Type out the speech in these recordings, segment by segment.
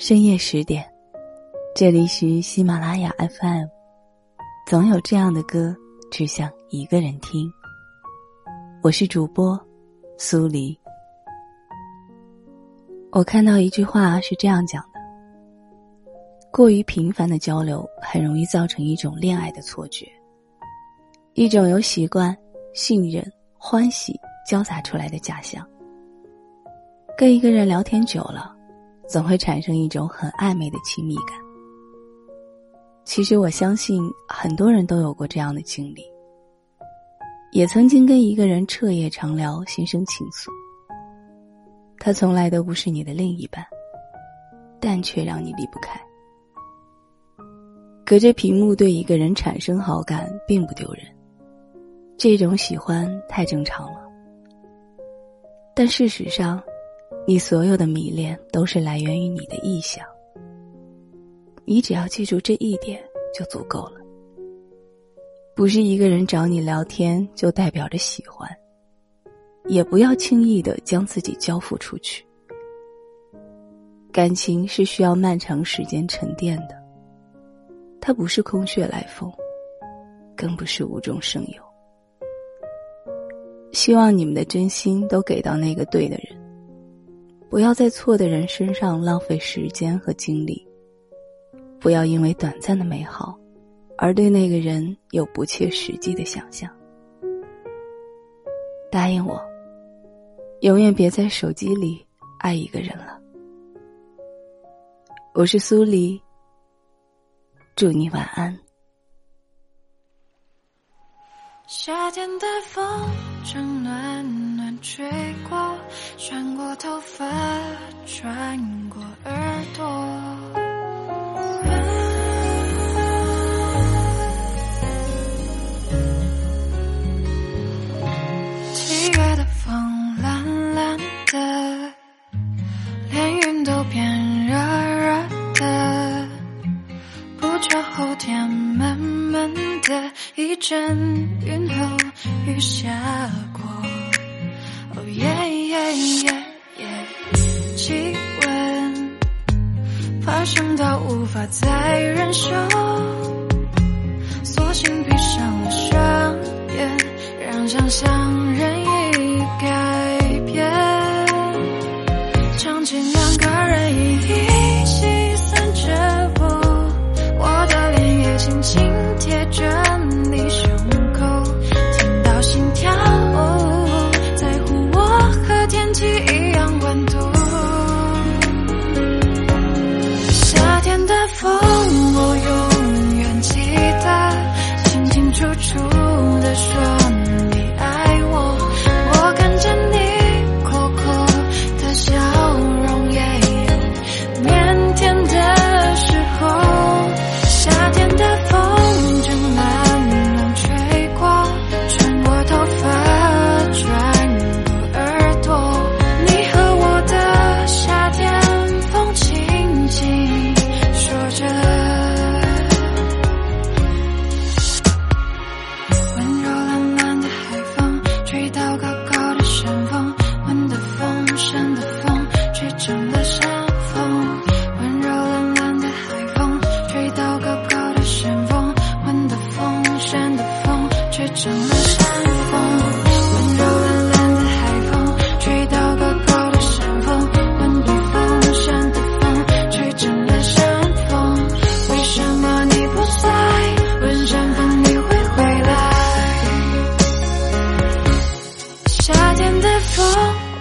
深夜十点，这里是喜马拉雅 FM。总有这样的歌，只想一个人听。我是主播苏黎。我看到一句话是这样讲的：过于频繁的交流，很容易造成一种恋爱的错觉，一种由习惯、信任、欢喜交杂出来的假象。跟一个人聊天久了。总会产生一种很暧昧的亲密感。其实我相信很多人都有过这样的经历，也曾经跟一个人彻夜长聊，心生情愫。他从来都不是你的另一半，但却让你离不开。隔着屏幕对一个人产生好感并不丢人，这种喜欢太正常了。但事实上。你所有的迷恋都是来源于你的臆想，你只要记住这一点就足够了。不是一个人找你聊天就代表着喜欢，也不要轻易的将自己交付出去。感情是需要漫长时间沉淀的，它不是空穴来风，更不是无中生有。希望你们的真心都给到那个对的人。不要在错的人身上浪费时间和精力。不要因为短暂的美好，而对那个人有不切实际的想象。答应我，永远别在手机里爱一个人了。我是苏黎，祝你晚安。夏天的风正暖暖吹过，穿过头发，穿过耳朵。七月的风懒懒的，连云都变热热的，不久后天闷闷的。一阵云后雨下过，耶耶耶，气温爬升到无法再忍受，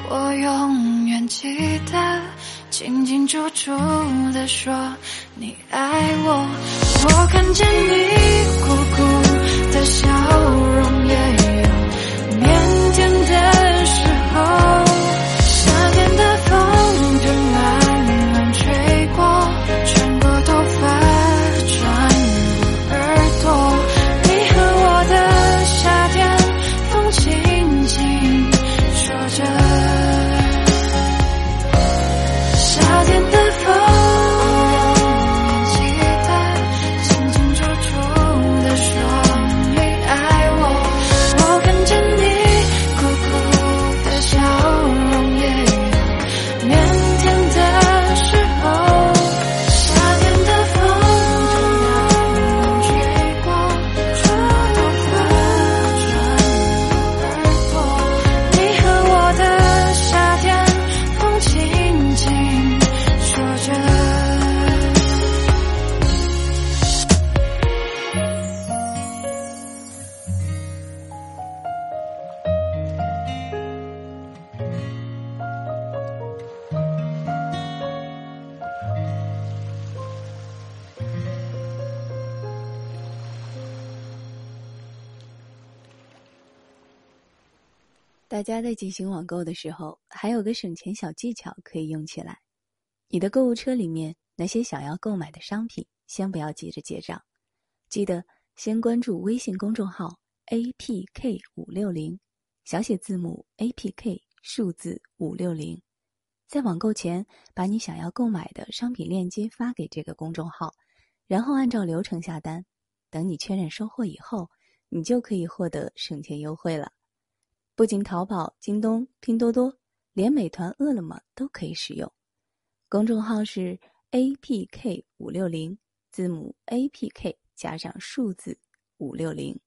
我永远记得清清楚楚地说你爱我，我看见你苦苦的笑大家在进行网购的时候，还有个省钱小技巧可以用起来。你的购物车里面那些想要购买的商品，先不要急着结账，记得先关注微信公众号 “APK 五六零”，小写字母 “APK”，数字五六零。在网购前，把你想要购买的商品链接发给这个公众号，然后按照流程下单。等你确认收货以后，你就可以获得省钱优惠了。不仅淘宝、京东、拼多多，连美团、饿了么都可以使用。公众号是 APK 五六零，字母 APK 加上数字五六零。